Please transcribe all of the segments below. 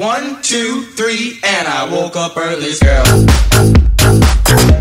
One, two, three, and I woke up early. Girl.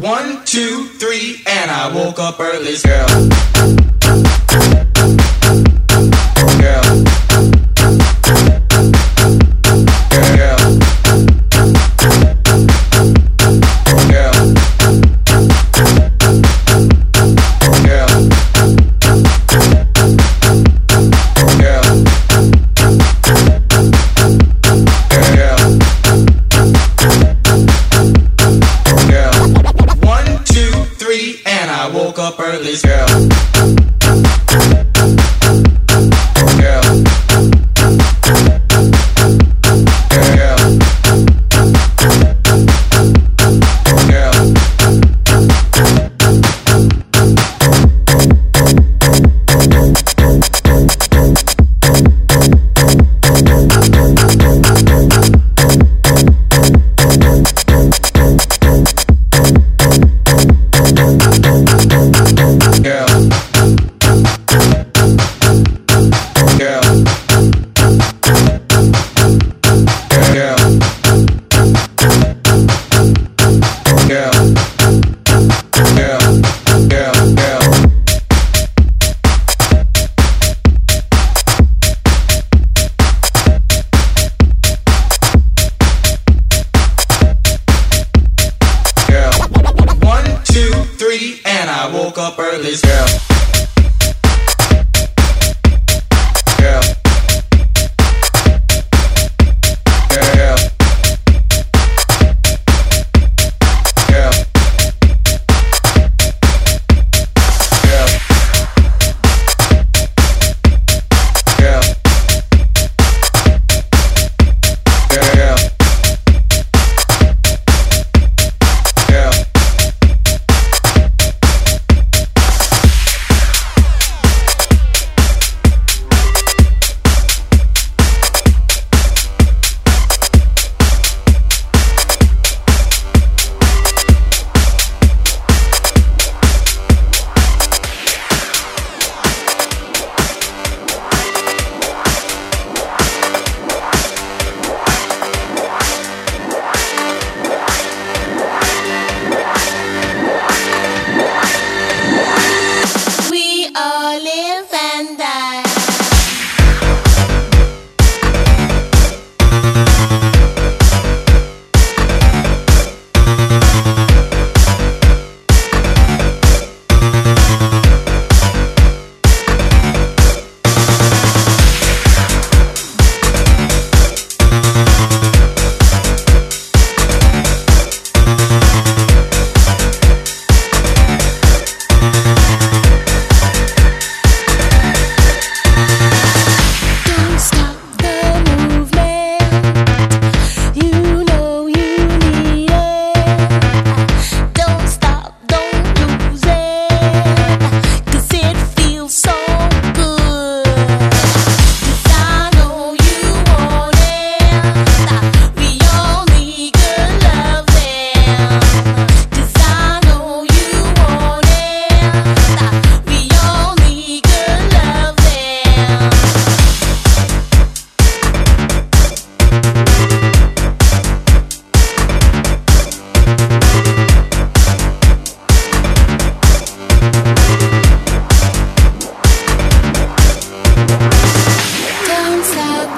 One, two, three, and I woke up early. Girl.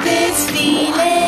this feeling.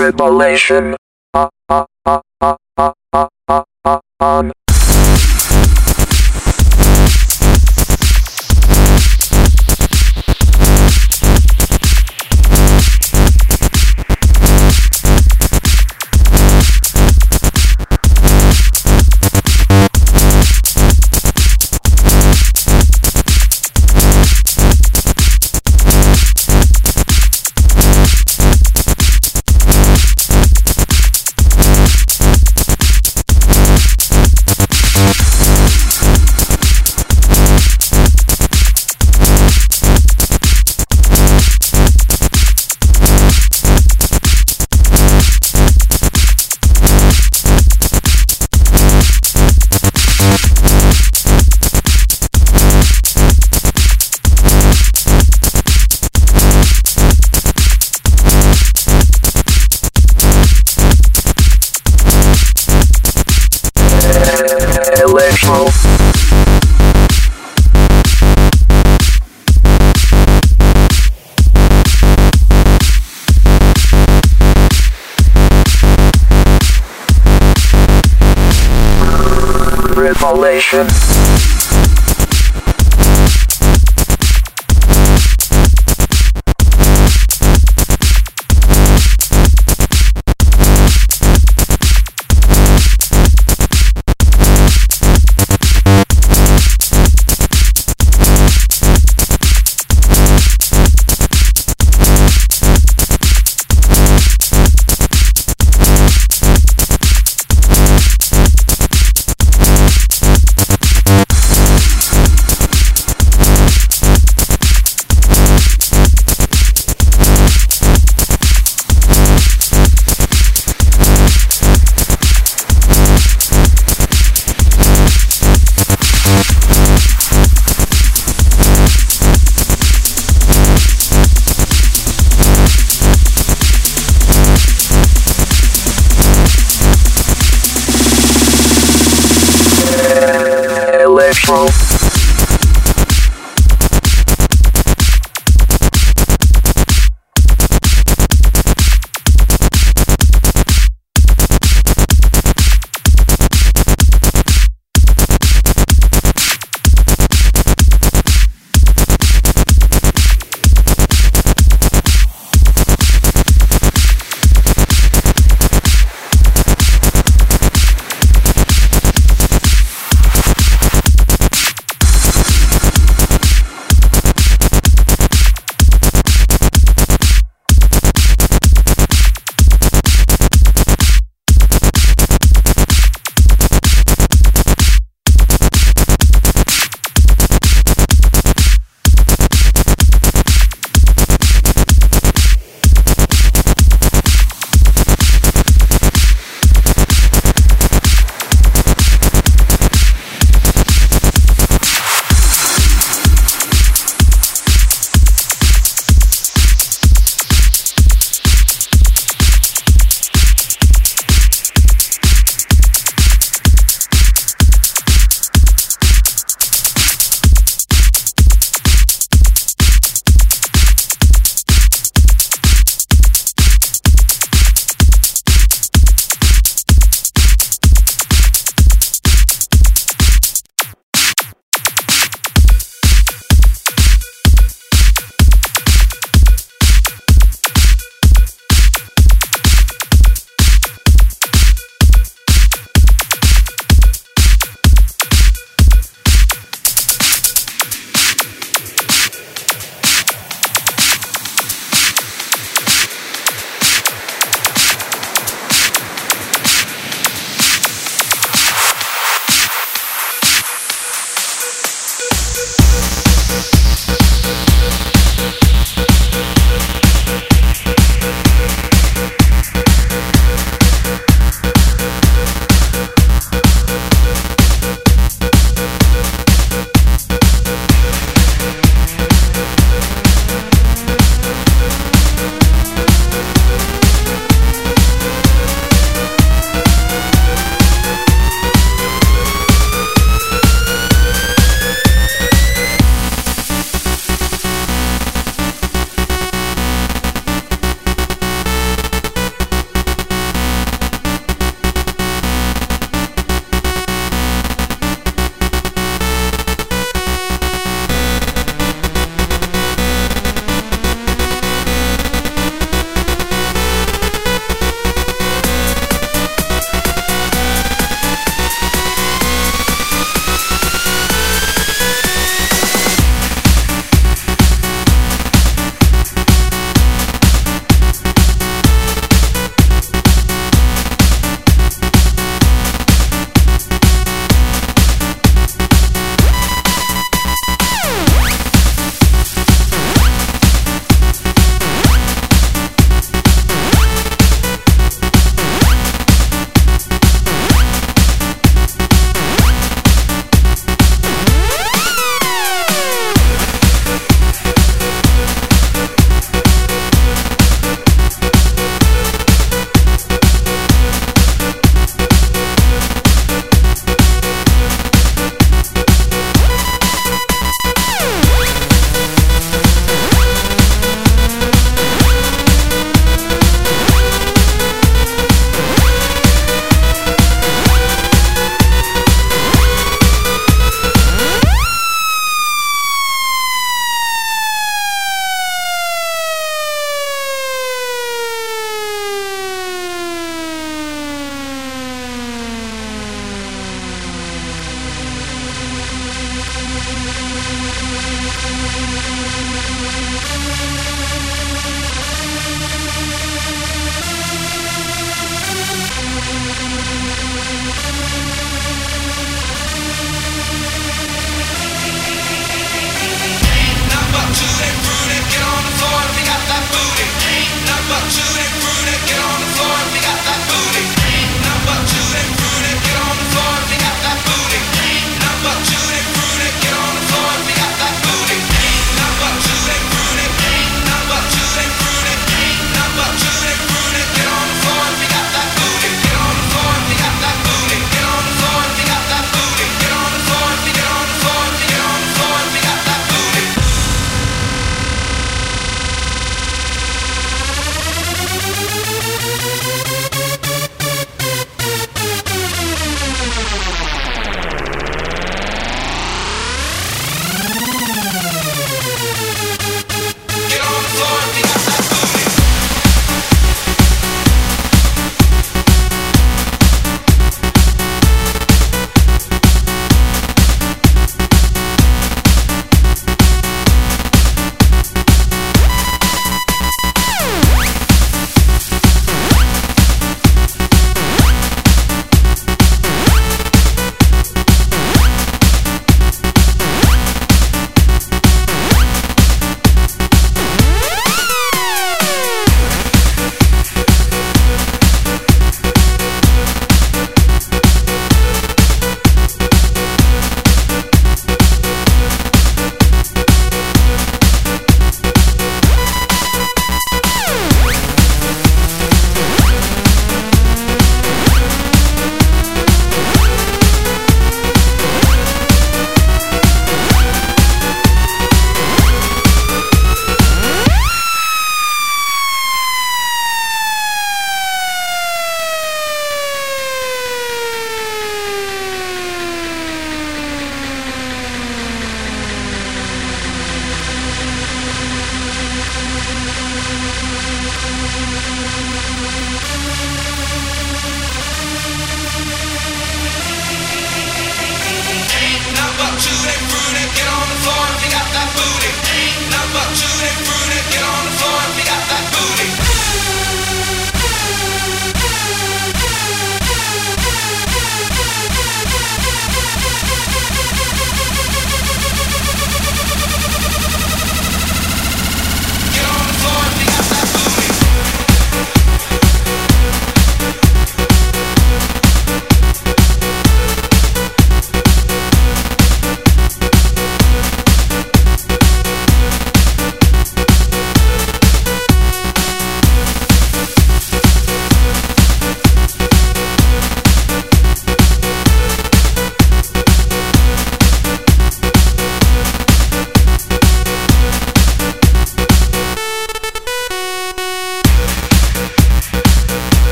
Revelation. Uh, uh, uh, uh, uh, uh, uh, uh, on. Revelation.